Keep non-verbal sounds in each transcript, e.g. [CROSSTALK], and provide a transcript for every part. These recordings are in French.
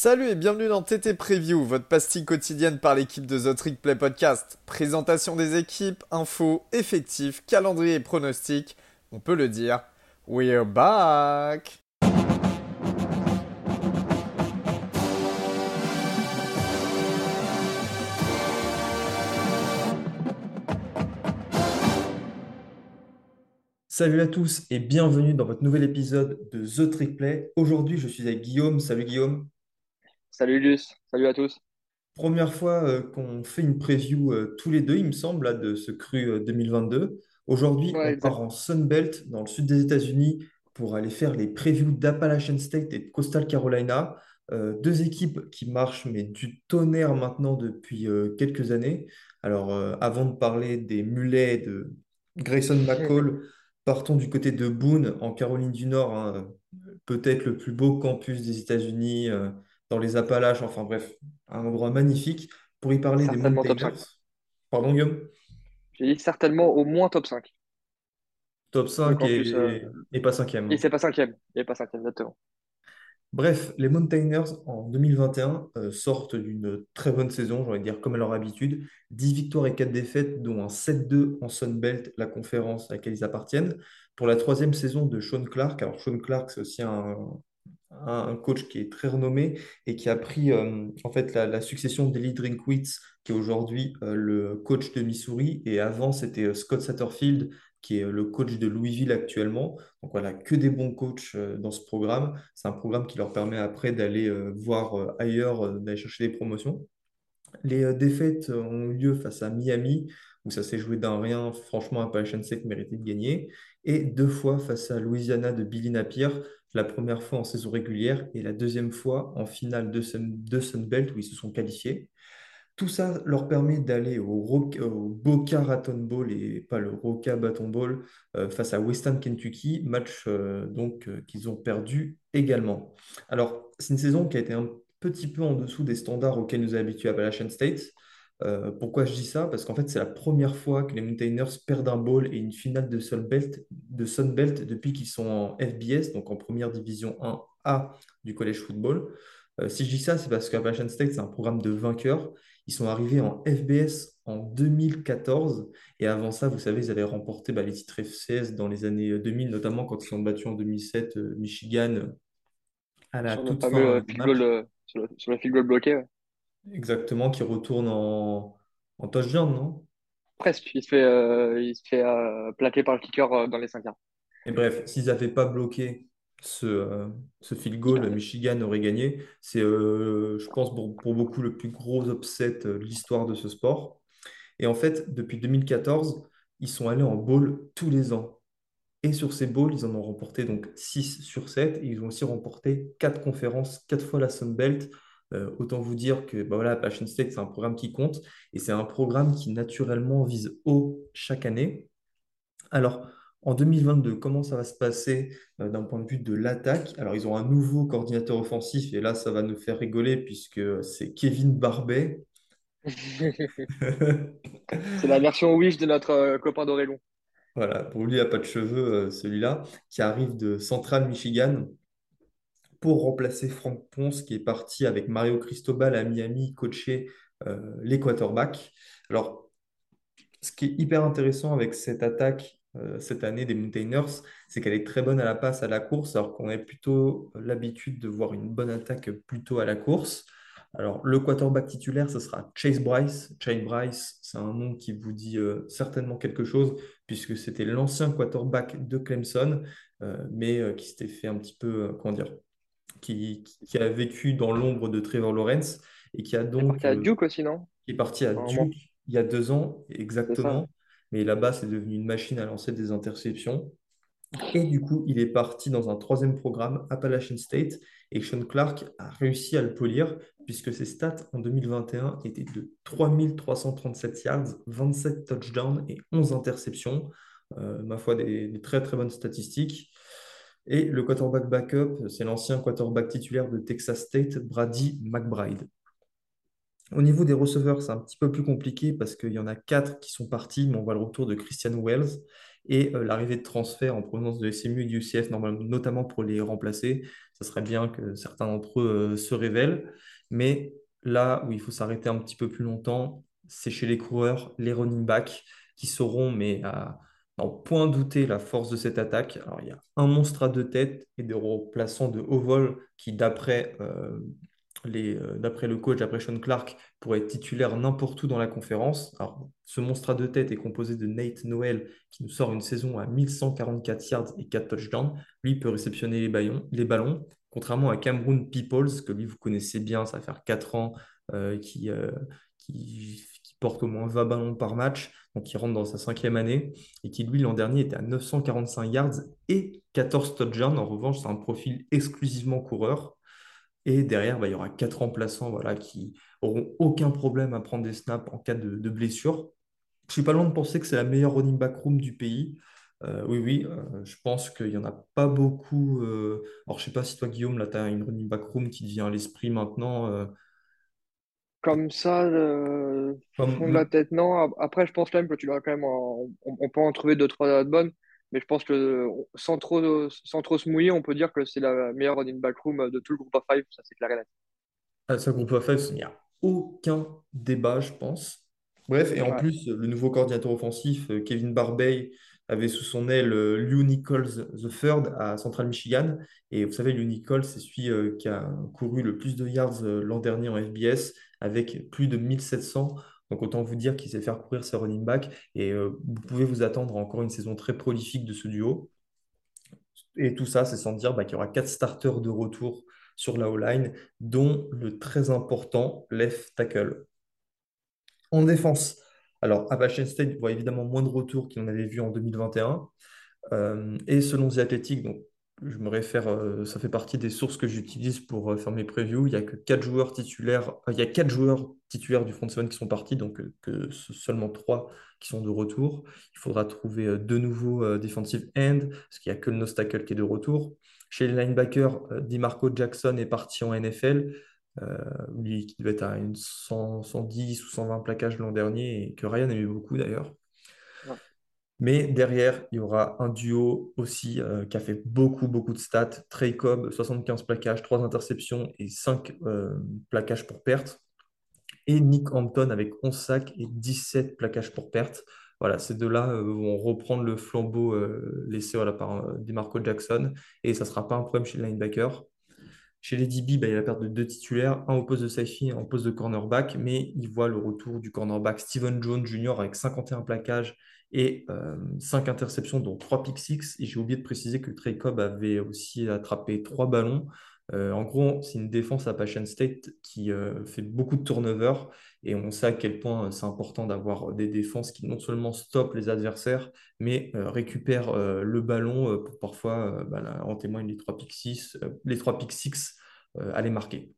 Salut et bienvenue dans TT Preview, votre pastille quotidienne par l'équipe de The Trick Play Podcast. Présentation des équipes, infos, effectifs, calendrier et pronostics. On peut le dire, we're back! Salut à tous et bienvenue dans votre nouvel épisode de The Trick Play. Aujourd'hui, je suis avec Guillaume. Salut Guillaume. Salut Luce, salut à tous. Première fois euh, qu'on fait une preview euh, tous les deux, il me semble, là, de ce cru euh, 2022. Aujourd'hui, Ouais, on part exact. en Sunbelt, dans le sud des États-Unis, pour aller faire les previews d'Appalachian State et de Coastal Carolina. Euh, deux équipes qui marchent, mais du tonnerre maintenant depuis euh, quelques années. Alors, euh, avant de parler des mulets de Grayson McCall, partons du côté de Boone, en Caroline du Nord, hein, peut-être le plus beau campus des États-Unis, euh, dans les Appalaches, enfin bref, un endroit magnifique pour y parler des. 5. Pardon, Guillaume? J'ai dit certainement au moins top 5. Top Le 5 campus. euh, et, et pas cinquième. Et c'est pas cinquième. Il n'est pas cinquième, exactement. Bref, les Mountaineers en 2021 euh, sortent d'une très bonne saison, j'ai envie de dire comme à leur habitude. 10 victoires et 4 défaites, dont un 7-2 en Sun Belt, la conférence à laquelle ils appartiennent. Pour la troisième saison de Sean Clark, alors Sean Clark, c'est aussi un, un- coach qui est très renommé et qui a pris euh, en fait la, succession d'Eli Drinkwitz, qui est aujourd'hui euh, le coach de Missouri, et avant c'était euh, Scott Satterfield, qui est le coach de Louisville actuellement. Donc voilà, que des bons coachs dans ce programme. C'est un programme qui leur permet après d'aller voir ailleurs, d'aller chercher des promotions. Les défaites ont eu lieu face à Miami, où ça s'est joué d'un rien. Franchement, Appalachian State méritait de gagner. Et deux fois face à Louisiana de Billy Napier, la première fois en saison régulière et la deuxième fois en finale de Sun, de Sun Belt, où ils se sont qualifiés. Tout ça leur permet d'aller au Boca Raton Bowl et pas le Roca Baton Bowl euh, face à Western Kentucky, match euh, donc euh, qu'ils ont perdu également. Alors, c'est une saison qui a été un petit peu en dessous des standards auxquels nous a habitués Appalachian State. Euh, pourquoi je dis ça? Parce qu'en fait, c'est la première fois que les Mountaineers perdent un bowl et une finale de Sun Belt, de depuis qu'ils sont en FBS, donc en première division 1A du college football. Euh, si je dis ça, c'est parce qu'Appalachian State, c'est un programme de vainqueurs. Ils sont arrivés en FBS en 2014 et avant ça, vous savez, ils avaient remporté bah, les titres FCS dans les années 2000, notamment quand ils ont battu en 2007 euh, Michigan à la Sur toute fin euh, euh, sur le, sur le field goal bloqué. ouais. Exactement, qui retourne en, en touchdown, non? Presque. Il se fait, euh, il se fait euh, plaquer par le kicker euh, dans les 5 yards. Et bref, s'ils n'avaient pas bloqué ce, euh, ce field goal, perdaient. Michigan aurait gagné. C'est, je pense, pour, pour beaucoup le plus gros upset de l'histoire de ce sport. Et en fait, depuis 2014, ils sont allés en bowl tous les ans. Et sur ces bowls, ils en ont remporté donc 6 sur 7. Et ils ont aussi remporté 4 conférences, 4 fois la Sun Belt. Euh, autant vous dire que bah voilà, Appalachian State, c'est un programme qui compte. Et c'est un programme qui naturellement vise haut chaque année. Alors, en 2022, comment ça va se passer euh, d'un point de vue de l'attaque? Alors, ils ont un nouveau coordinateur offensif. Et là, ça va nous faire rigoler puisque c'est Kevin Barbet. [LAUGHS] C'est la version Wish de notre euh, copain d'Orélon. Voilà, pour lui, il n'a pas de cheveux, celui-là, qui arrive de Central Michigan pour remplacer Frank Ponce, qui est parti avec Mario Cristobal à Miami coacher euh, les quarterbacks. Alors, ce qui est hyper intéressant avec cette attaque euh, cette année des Mountaineers, c'est qu'elle est très bonne à la passe, à la course, alors qu'on a plutôt l'habitude de voir une bonne attaque plutôt à la course. Alors, le quarterback titulaire, ce sera Chase Bryce. Chase Bryce, c'est un nom qui vous dit euh, certainement quelque chose, puisque c'était l'ancien quarterback de Clemson, euh, mais qui s'était fait un petit peu, comment dire, qui, qui a vécu dans l'ombre de Trevor Lawrence et qui a Il est donc parti à euh, Duke aussi, non? qui est parti à. Duke il y a deux ans, exactement. Mais là-bas, c'est devenu une machine à lancer des interceptions. Et du coup, il est parti dans un troisième programme, Appalachian State, et Sean Clark a réussi à le polir, puisque ses stats en 2021 étaient de 3337 yards, 27 touchdowns et 11 interceptions. Euh, ma foi, des, des très très bonnes statistiques. Et le quarterback backup, c'est l'ancien quarterback titulaire de Texas State, Brady McBride. Au niveau des receveurs, c'est un petit peu plus compliqué parce qu'il y en a quatre qui sont partis, mais on voit le retour de Christian Wells et euh, l'arrivée de transfert en provenance de SMU et du UCF, notamment pour les remplacer. Ça serait bien que certains d'entre eux euh, se révèlent. Mais là où il faut s'arrêter un petit peu plus longtemps, c'est chez les coureurs, les running backs, qui sauront, mais à, en point douter, la force de cette attaque. Alors, il y a un monstre à deux têtes et des remplaçants de haut vol qui, d'après euh, euh, d'après le coach, d'après Sean Clark, pourrait être titulaire n'importe où dans la conférence. Alors, ce monstre à deux têtes est composé de Nate Noel, qui nous sort une saison à 1144 yards et 4 touchdowns. Lui peut réceptionner les, ballons, contrairement à Cameroon Peoples, que lui, vous connaissez bien, ça va faire 4 ans, euh, qui, porte au moins 20 ballons par match, donc qui rentre dans sa cinquième année, et qui, lui, l'an dernier, était à 945 yards et 14 touchdowns. En revanche, c'est un profil exclusivement coureur. Et derrière, bah, il y aura quatre remplaçants voilà, qui auront aucun problème à prendre des snaps en cas de, blessure. Je suis pas loin de penser que c'est la meilleure running back room du pays. Euh, oui, oui, euh, je pense qu'il n'y en a pas beaucoup. Euh, Alors, je sais pas si toi, Guillaume, là, tu as une running back room qui te vient à l'esprit maintenant. Comme ça, euh, fond de la tête, non. Après, je pense quand même que tu l'as quand même. On, on peut en trouver deux, trois bonnes. Mais je pense que sans trop, sans trop se mouiller, on peut dire que c'est la meilleure running back room de tout le groupe of five, ça c'est clair et net. Ah, ça, groupe of five, il n'y a aucun débat, je pense. Bref, et en plus, le nouveau coordinateur offensif, euh, Kevin Barbey, avait sous son aile euh, Lew Nichols III à Central Michigan. Et vous savez, Lew Nichols, c'est celui euh, qui a couru le plus de yards l'an dernier en FBS, avec plus de 1700. Donc autant vous dire qu'il sait faire courir ses running backs et euh, vous pouvez vous attendre encore une saison très prolifique de ce duo. Et tout ça, c'est sans dire bah, qu'il y aura quatre starters de retour sur la O-line, dont le très important left tackle. En défense, alors Appalachian State voit évidemment moins de retours qu'il en avait vu en 2021. Euh, et selon The Athletic, donc je me réfère, euh, ça fait partie des sources que j'utilise pour euh, faire mes previews. Il y a que quatre joueurs titulaires, il y a quatre joueurs titulaires du front seven qui sont partis, donc que seulement trois qui sont de retour. Il faudra trouver deux nouveaux defensive end, parce qu'il n'y a que le Nostacle qui est de retour. Chez les linebackers, DiMarco Jackson est parti en NFL. Lui qui devait être à une 110 ou 120 plaquages l'an dernier et que Ryan aimait beaucoup d'ailleurs. Mais derrière, il y aura un duo aussi euh, qui a fait beaucoup, beaucoup de stats. Trey Cobb, 75 plaquages, 3 interceptions et 5 euh, plaquages pour perte. Et Nick Hampton avec 11 sacs et 17 plaquages pour perte. Voilà, ces deux-là euh, vont reprendre le flambeau laissé voilà, par DeMarco Jackson. Et ça ne sera pas un problème chez le linebacker. Chez les DB, bah, il y a la perte de deux titulaires, un au poste de safety, un au poste de cornerback, mais il voit le retour du cornerback Steven Jones Jr. avec 51 plaquages et 5 euh, interceptions, dont 3 pick 6. Et j'ai oublié de préciser que Trey Cobb avait aussi attrapé 3 ballons. Euh, en gros, c'est une défense à Passion State qui euh, fait beaucoup de turnover et on sait à quel point c'est important d'avoir des défenses qui non seulement stoppent les adversaires, mais récupèrent le ballon pour parfois, bah, en témoigne les 3 pick 6, les 3 pick 6 à les marquer.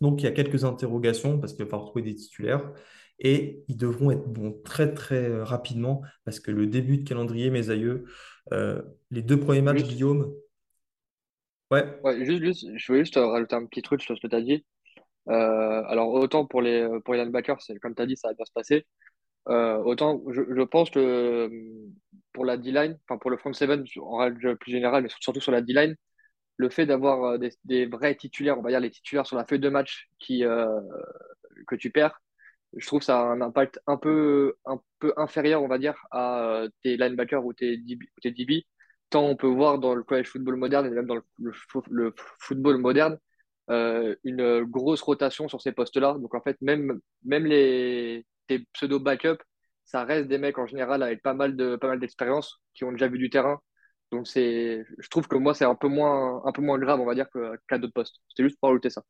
Donc il y a quelques interrogations parce qu'il va falloir trouver des titulaires et ils devront être bons très très euh, rapidement parce que le début de calendrier, mes aïeux, euh, les deux premiers matchs, Guillaume. Ouais. ouais juste, je voulais juste rajouter un petit truc sur ce que tu as dit. Euh, alors, autant pour les, pour comme tu as dit, ça va bien se passer. autant, je, pense que pour la D-line, enfin pour le front seven en règle plus générale, mais surtout sur la D-line, le fait d'avoir des, vrais titulaires, on va dire les titulaires sur la feuille de match qui, que tu perds, je trouve ça a un impact un peu, un peu inférieur, on va dire, à euh, tes linebackers ou tes DB, tes DB. Tant on peut voir dans le college football moderne et même dans le, le, football moderne euh, une grosse rotation sur ces postes-là. Donc en fait, même, même les tes pseudo backups, ça reste des mecs en général avec pas mal de pas mal d'expérience qui ont déjà vu du terrain. Donc c'est, je trouve que moi c'est un peu moins un peu moins grave, on va dire, qu'à d'autres postes. C'était juste pour ajouter ça.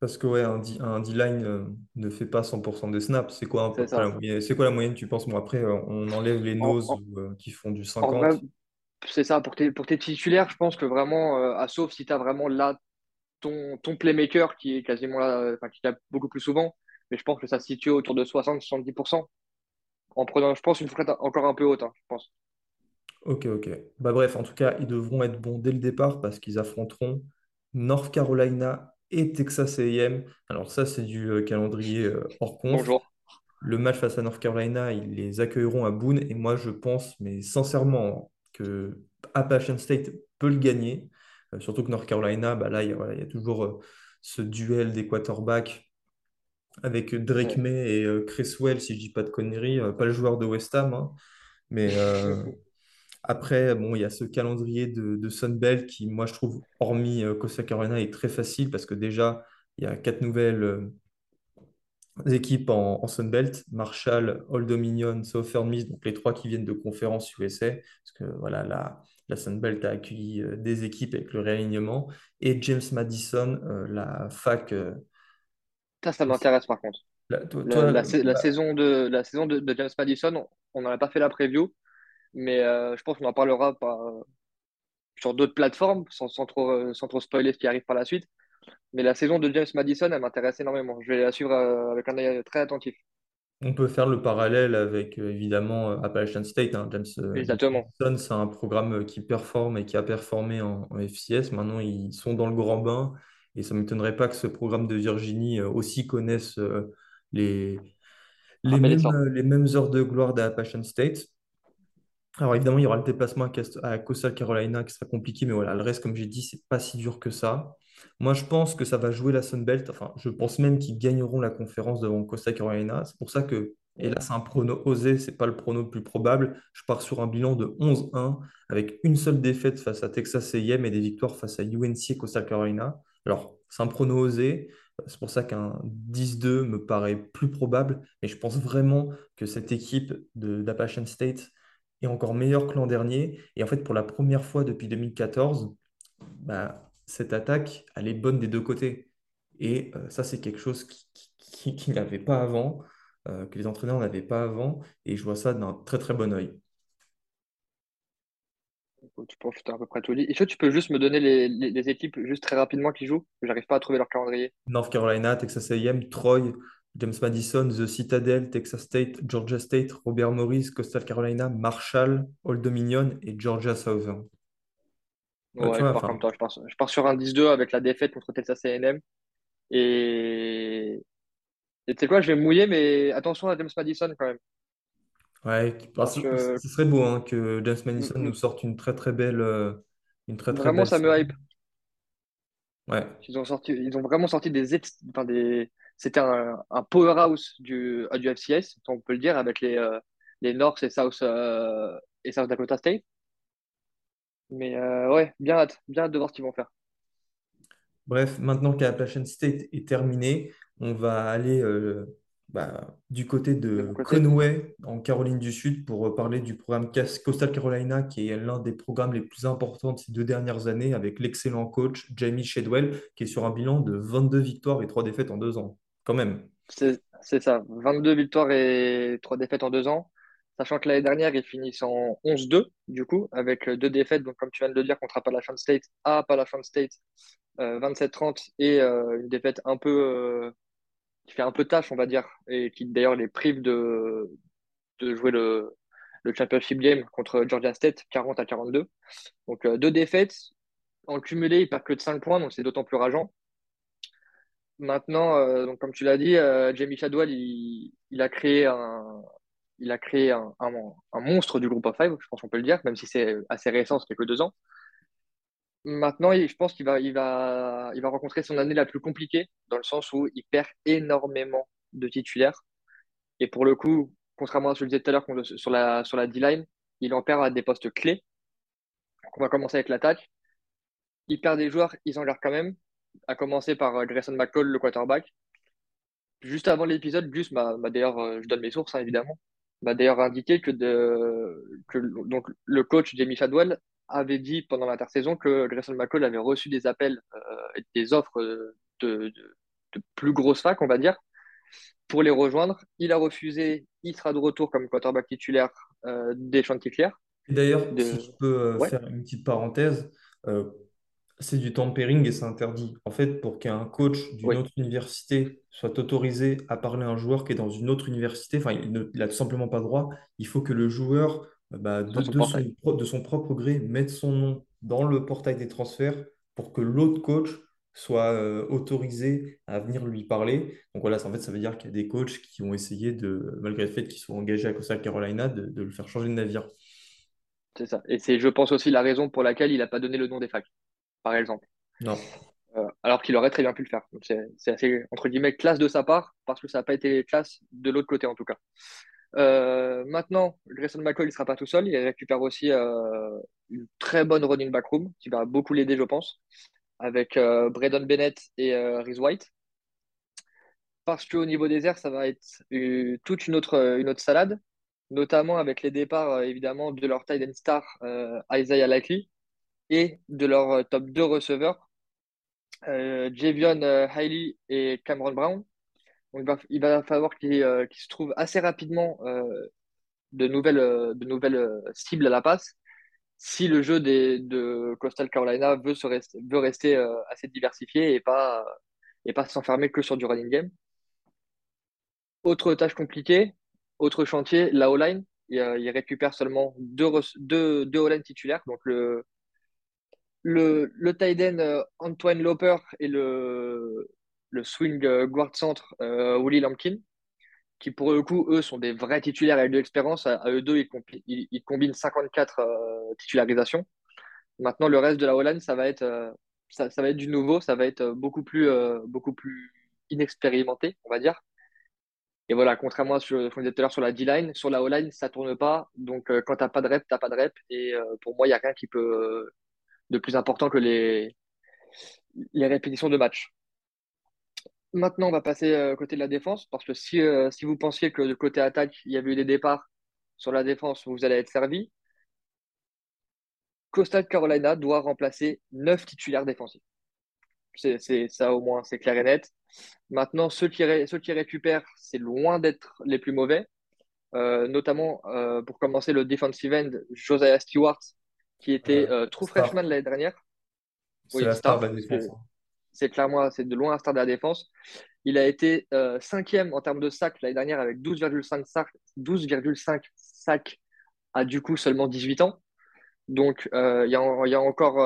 Parce que ouais, un D-line euh, ne fait pas 100% des snaps. C'est quoi, la moyenne, quoi la moyenne, tu penses? Bon, après, euh, on enlève les noses euh, qui font du 50. C'est ça. Pour tes, pour tes titulaires, je pense que vraiment, à sauf si tu as vraiment là ton, ton playmaker qui est quasiment là, enfin, qui tape beaucoup plus souvent, mais je pense que ça se situe autour de 60-70%. En prenant, je pense, une fourchette encore un peu haute, hein, je pense. Ok, ok. Bah bref, en tout cas, ils devront être bons dès le départ parce qu'ils affronteront North Carolina et Texas AM. Alors ça, c'est du euh, calendrier euh, hors compte. Bonjour. Le match face à North Carolina, ils les accueilleront à Boone. Et moi, je pense, mais sincèrement, que Appalachian State peut le gagner. surtout que North Carolina, bah, là, il y a, il y a toujours ce duel des quarterbacks avec Drake May et euh, Chris Well, si je dis pas de conneries, euh, pas le joueur de West Ham, hein. mais euh, [LAUGHS] après, bon, il y a ce calendrier de, de Sunbelt qui, moi, je trouve, hormis Costa Carolina, est très facile parce que déjà, il y a quatre nouvelles équipes en, en, Sunbelt, Marshall, Old Dominion, Southern Miss, donc les trois qui viennent de conférence USA, parce que voilà, la, la Sunbelt a accueilli des équipes avec le réalignement, et James Madison, la fac ça, ça m'intéresse par contre. La, la, saison de, la saison de, James Madison, on n'en a pas fait la preview, mais euh, je pense qu'on en parlera sur d'autres plateformes, sans, sans, trop, euh, sans trop spoiler ce qui arrive par la suite. Mais la saison de James Madison, elle m'intéresse énormément. Je vais la suivre euh, avec un œil très attentif. On peut faire le parallèle avec évidemment Appalachian State. Hein. James, Madison, c'est un programme qui performe et qui a performé en, en, FCS. Maintenant, ils sont dans le grand bain. Et ça ne m'étonnerait pas que ce programme de Virginie euh, aussi connaisse euh, les, les, mêmes, les mêmes heures de gloire d'Appalachian State. Alors évidemment, il y aura le déplacement à Coastal Carolina qui sera compliqué, mais voilà, le reste, comme j'ai dit, c'est pas si dur que ça. Moi, je pense que ça va jouer la Sun Belt. Enfin, je pense même qu'ils gagneront la conférence devant Coastal Carolina. C'est pour ça que, et là, c'est un prono osé, c'est pas le prono le plus probable. Je pars sur un bilan de 11-1 avec une seule défaite face à Texas A&M et des victoires face à UNC et Coastal Carolina. Alors, c'est un prono osé. C'est pour ça qu'un 10-2 me paraît plus probable. Mais je pense vraiment que cette équipe d'Appalachian State est encore meilleure que l'an dernier. Et en fait, pour la première fois depuis 2014, bah, cette attaque, elle est bonne des deux côtés. Et euh, ça, c'est quelque chose qui, qui, n'y avait pas avant, euh, que les entraîneurs n'avaient pas avant. Et je vois ça d'un très très bon oeil. Tu as à peu près tout dit. Est-ce que tu peux juste me donner les, équipes juste très rapidement qui jouent? J'arrive pas à trouver leur calendrier. North Carolina, Texas A&M, Troy, James Madison, The Citadel, Texas State, Georgia State, Robert Morris, Coastal Carolina, Marshall, Old Dominion et Georgia Southern. Ouais, je, pars comme toi. Je, pars, sur un 10-2 avec la défaite contre Texas A&M. Et tu sais quoi, je vais mouiller, mais attention à James Madison quand même. Ouais, ce serait beau hein, que James Madison nous sorte une très très belle, euh, une très très vraiment, ça me hype. Ouais. Ils ont sorti, ils ont vraiment sorti des, enfin, des... c'était un, un, powerhouse du, euh, du FCS, on peut le dire, avec les, euh, les North et South, et South Dakota State. Mais ouais, bien hâte, bien hâte de voir ce qu'ils vont faire. Bref, maintenant qu'Appalachian State est terminé, on va aller bah, du côté de Conway, en Caroline du Sud, pour parler du programme Coastal Carolina, qui est l'un des programmes les plus importants de ces deux dernières années, avec l'excellent coach Jamie Shedwell, qui est sur un bilan de 22 victoires et 3 défaites en deux ans. Quand même. C'est ça, 22 victoires et 3 défaites en deux ans. Sachant que l'année dernière, ils finissent en 11-2, du coup, avec deux défaites, donc comme tu viens de le dire, contre Appalachian State, à Appalachian State, 27-30, euh, et euh, une défaite un peu euh, qui fait un peu tâche, on va dire, et qui d'ailleurs les prive de, jouer le, championship game contre Georgia State, 40 à 42. Donc euh, deux défaites. En cumulé, il perd que de 5 points, donc c'est d'autant plus rageant. Maintenant, euh, comme tu l'as dit, euh, Jamie Chadwell, il, il, a créé un, il a créé un, monstre du groupe of five, je pense qu'on peut le dire, même si c'est assez récent, c'est que deux ans. Maintenant, je pense qu'il va, rencontrer son année la plus compliquée, dans le sens où il perd énormément de titulaires. Et pour le coup, contrairement à ce que je disais tout à l'heure sur la, D-line, il en perd à des postes clés. on va commencer avec l'attaque. Il perd des joueurs, ils en gardent quand même, à commencer par euh, Grayson McCall, le quarterback. Juste avant l'épisode, d'ailleurs, euh, je donne mes sources hein, évidemment, m'a d'ailleurs indiqué que, de, que donc, le coach Jamie Shadwell avait dit pendant l'intersaison que Grayson McCall avait reçu des appels euh, et des offres de, plus grosses facs, on va dire, pour les rejoindre. Il a refusé, il sera de retour comme quarterback titulaire euh, des Chanticleer. D'ailleurs, si je peux euh, faire une petite parenthèse, c'est du tampering et c'est interdit. En fait, pour qu'un coach d'une autre université soit autorisé à parler à un joueur qui est dans une autre université, enfin, il n'a tout simplement pas droit, il faut que le joueur bah, de, son, propre gré, mettre son nom dans le portail des transferts pour que l'autre coach soit euh, autorisé à venir lui parler. Donc voilà, en fait, ça veut dire qu'il y a des coachs qui ont essayé, de, malgré le fait qu'ils soient engagés à Costa Carolina, de, le faire changer de navire. C'est ça. Et c'est, je pense, aussi la raison pour laquelle il n'a pas donné le nom des facs. Par exemple. Non. alors qu'il aurait très bien pu le faire. C'est assez, entre guillemets, classe de sa part, parce que ça n'a pas été classe de l'autre côté en tout cas. maintenant, Grayson McCall, il ne sera pas tout seul. Il récupère aussi une très bonne running back room qui va beaucoup l'aider, je pense, avec Braden Bennett et Rhys White parce qu'au niveau des airs, ça va être euh, toute une autre, euh, une autre salade, notamment avec les départs euh, évidemment de leur tight end star Isaiah Likely et de leur top 2 receveurs, Javion Hiley et Cameron Brown. Donc, il va falloir qu'ils se trouvent assez rapidement de nouvelles, de nouvelles cibles à la passe si le jeu des, de Coastal Carolina veut, se veut rester assez diversifié et pas, et pas s'enfermer que sur du running game. Autre tâche compliquée, autre chantier, la O-line. Il, récupère seulement deux, deux, deux O-line titulaires. Donc le, le, le tight end euh, Antoine Loper et le, le swing euh, guard centre euh, Willie Lampkin, qui pour le coup, eux, sont des vrais titulaires avec de l'expérience. À, eux deux, ils, ils, combinent 54 titularisations. Maintenant, le reste de la O-line, ça va être ça, va être du nouveau, ça va être beaucoup plus, beaucoup plus inexpérimenté, on va dire. Et voilà, contrairement à ce qu'on disait tout à l'heure sur la D-line, sur la O-line, ça tourne pas. Donc, quand tu n'as pas de rep, tu n'as pas de rep. Et pour moi, il n'y a rien qui peut de plus important que les, les répétitions de match. Maintenant, on va passer côté de la défense, parce que si, si vous pensiez que de côté attaque, il y avait eu des départs sur la défense, vous allez être servi. Costa Carolina doit remplacer neuf titulaires défensifs. C'est ça au moins, c'est clair et net. Maintenant, ceux qui, ceux qui récupèrent, c'est loin d'être les plus mauvais. Euh, notamment, euh, pour commencer, le defensive end, Josiah Stewart, qui était euh, true freshman l'année dernière. C'est la star de la défense. C'est clairement, c'est de loin la star de la défense. Il a été cinquième en termes de sacs l'année dernière avec 12,5 sacs, 12,5 sacs à du coup seulement 18 ans. Donc, il y, y, a encore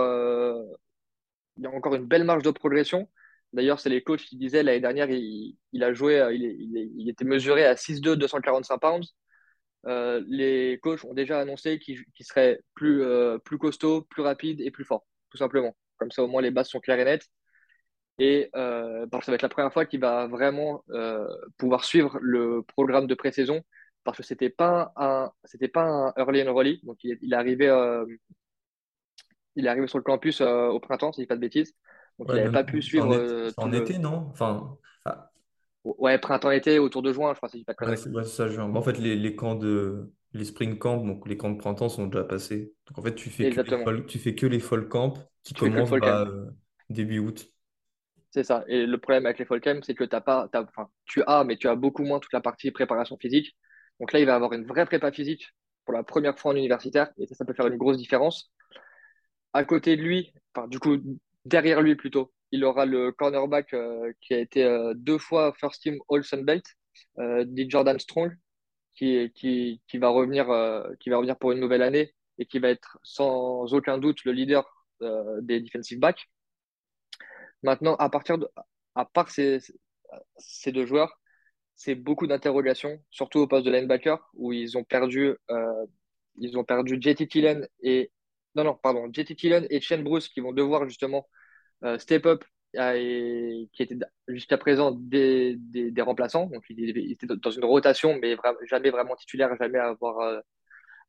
il y a encore une belle marge de progression. D'ailleurs, c'est les coachs qui disaient l'année dernière, il, a joué, euh, il, était mesuré à 6'2, 245 pounds. Euh, les coachs ont déjà annoncé qu'il serait plus, euh, plus costaud, plus rapide et plus fort, tout simplement. Comme ça, au moins, les bases sont claires et nettes. Et ça va être la première fois qu'il va vraiment pouvoir suivre le programme de pré-saison parce que c'était pas un, c'était pas un early enrollee. Donc, il, il est arrivé il est arrivé sur le campus euh, au printemps, si je dis pas de bêtises. Donc il n'avait pas pu suivre. Euh, en, été, non? Enfin, Ouais, printemps-été, autour de juin, je crois, si je dis pas de ouais, c'est ça, juin. en fait, les, les, camps de. Les spring camps, donc les camps de printemps sont déjà passés. Donc en fait, tu fais, que les, tu fais que les fall camps qui commencent bah, euh, début août. C'est ça. Et le problème avec les fall camps, c'est que as pas, enfin, tu as, mais tu as beaucoup moins toute la partie préparation physique. Donc là, il va avoir une vraie prépa physique pour la première fois en universitaire. Et ça, ça peut faire une grosse différence. À côté de lui, enfin, du coup, derrière lui plutôt, il aura le cornerback euh, qui a été euh, deux fois first team All Sun Belt, euh, dit Jordan Strong, qui, qui, va revenir, qui va revenir pour une nouvelle année et qui va être sans aucun doute le leader des defensive backs. Maintenant, à partir à part ces, ces deux joueurs, c'est beaucoup d'interrogations, surtout au poste de linebacker, où ils ont perdu, ils ont perdu JT Tillen et non, non, pardon, JT Tillen et Chen Bruce qui vont devoir justement euh, step up euh, et qui étaient jusqu'à présent des, des, remplaçants. Donc, ils étaient dans une rotation, mais jamais vraiment titulaire, jamais avoir euh,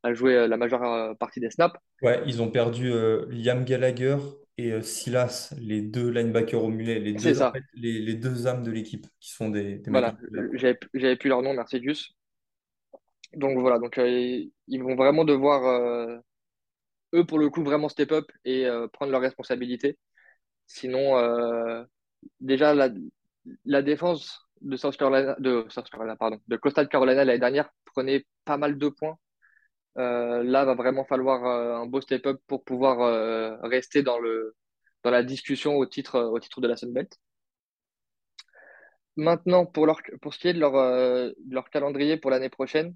à jouer la majeure partie des snaps. Ouais, ils ont perdu Liam Gallagher et Silas, les deux linebackers au mulet, les deux, les, les, deux âmes de l'équipe qui sont des, des Voilà, j'avais plus leur nom, merci Gus. Donc voilà, donc ils vont vraiment devoir eux, pour le coup, vraiment step up et euh, prendre leurs responsabilités. Sinon, euh, déjà, la, défense de South Carolina, de, Carolina, pardon, de Coastal Carolina l'année dernière prenait pas mal de points. Euh, là, va vraiment falloir un beau step up pour pouvoir rester dans, la discussion au titre, de la Sunbelt. Maintenant, pour, ce qui est de leur, calendrier pour l'année prochaine,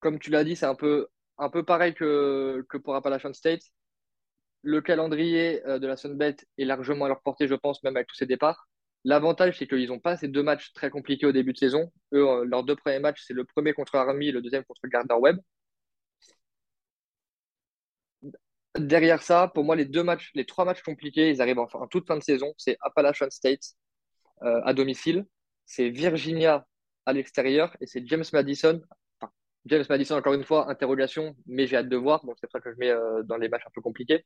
comme tu l'as dit, c'est un peu un peu pareil que, que pour Appalachian State. Le calendrier euh, de la Sunbelt est largement à leur portée, je pense, même avec tous ces départs. L'avantage, c'est qu'ils n'ont pas ces deux matchs très compliqués au début de saison. Eux, euh, leurs deux premiers matchs, c'est le premier contre Army et le deuxième contre Gardner Webb. derrière ça, pour moi, les deux matchs, les trois matchs compliqués, ils arrivent en, toute fin de saison. C'est Appalachian State euh, à domicile, c'est Virginia à l'extérieur et c'est James Madison. Enfin, James Madison, encore une fois, interrogation, mais j'ai hâte de voir. Donc, c'est pour ça que je mets dans les matchs un peu compliqués.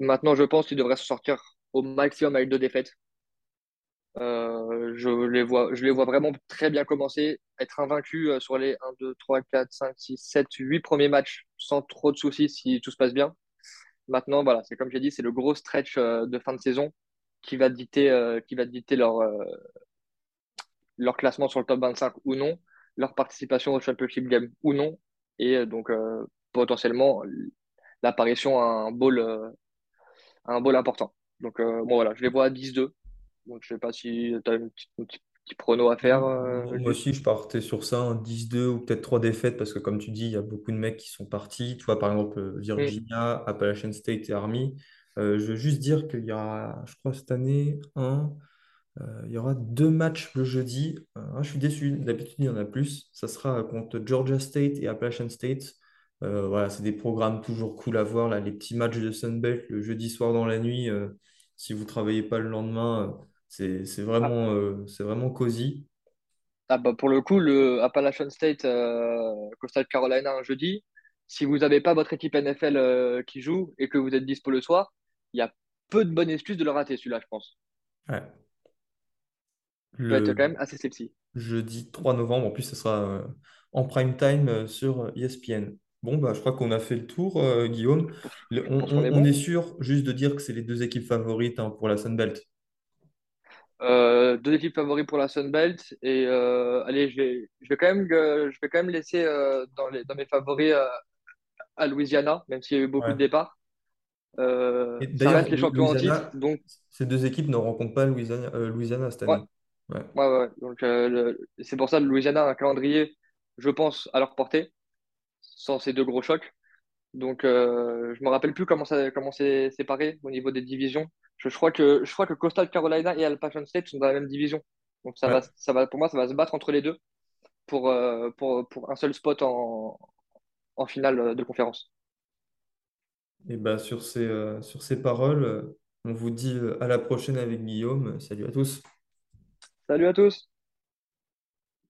Maintenant, je pense qu'il devrait se sortir au maximum avec deux défaites. Euh, je les vois, vraiment très bien commencer, être invaincu sur les 1, 2, 3, 4, 5, 6, 7, 8 premiers matchs sans trop de soucis si tout se passe bien. Maintenant, voilà, c'est comme j'ai dit, c'est le gros stretch de fin de saison qui va dicter, euh, leur, euh, classement sur le top 25 ou non, leur participation au Championship Game ou non, et euh, donc potentiellement l'apparition à un bowl, un bowl important. Donc bon voilà, je les vois à 10-2. Donc je sais pas si tu as une petite, petit prono à faire. Moi aussi, je partais sur ça, 10-2 ou peut-être 3 défaites, parce que comme tu dis, il y a beaucoup de mecs qui sont partis. Tu vois, par exemple, mm. Virginia, Appalachian State et Army. Euh, je veux juste dire qu'il y aura, je crois, cette année, un, euh, il y aura deux matchs le jeudi. Euh, je suis déçu, d'habitude, il y en a plus. Ça sera contre Georgia State et Appalachian State. Voilà, c'est des programmes toujours cool à voir. Là, les petits matchs de Sunbelt le jeudi soir dans la nuit, si vous ne travaillez pas le lendemain, c'est vraiment, c'est vraiment cosy. Ah bah pour le coup, le Appalachian State, Coastal Carolina un jeudi, si vous n'avez pas votre équipe NFL qui joue et que vous êtes dispo le soir, il y a peu de bonnes excuses de le rater, celui-là, je pense. Ouais. Il peut être quand même assez sexy. Jeudi 3 novembre, en plus, ce sera euh, en prime time euh, sur ESPN. Bon, bah, je crois qu'on a fait le tour, euh, Guillaume. on, est sûr juste de dire que c'est les deux équipes favorites hein, pour la Sunbelt. Euh, deux équipes favorites pour la Sunbelt. Et allez, je vais, je, vais quand même, je vais quand même laisser dans, les, dans mes favoris à Louisiana, même s'il y a eu beaucoup de départs. Euh, ça reste les champions en titre. Donc... Ces deux équipes ne rencontrent pas Louisiana, euh, Louisiana cette année. Ouais, ouais, ouais. Donc, euh, c'est pour ça que Louisiana a un calendrier, je pense, à leur portée, sans ces deux gros chocs. Donc, euh, je me rappelle plus comment ça, comment c'est séparé au niveau des divisions. Je, je, crois que, je crois que Coastal Carolina et Appalachian State sont dans la même division. Donc, ça va, ça va, pour moi, ça va se battre entre les deux pour, pour, pour un seul spot en, en finale de conférence. Et bah, sur ces, euh, sur ces paroles, euh, on vous dit euh, à la prochaine avec Guillaume. Salut à tous. Salut à tous.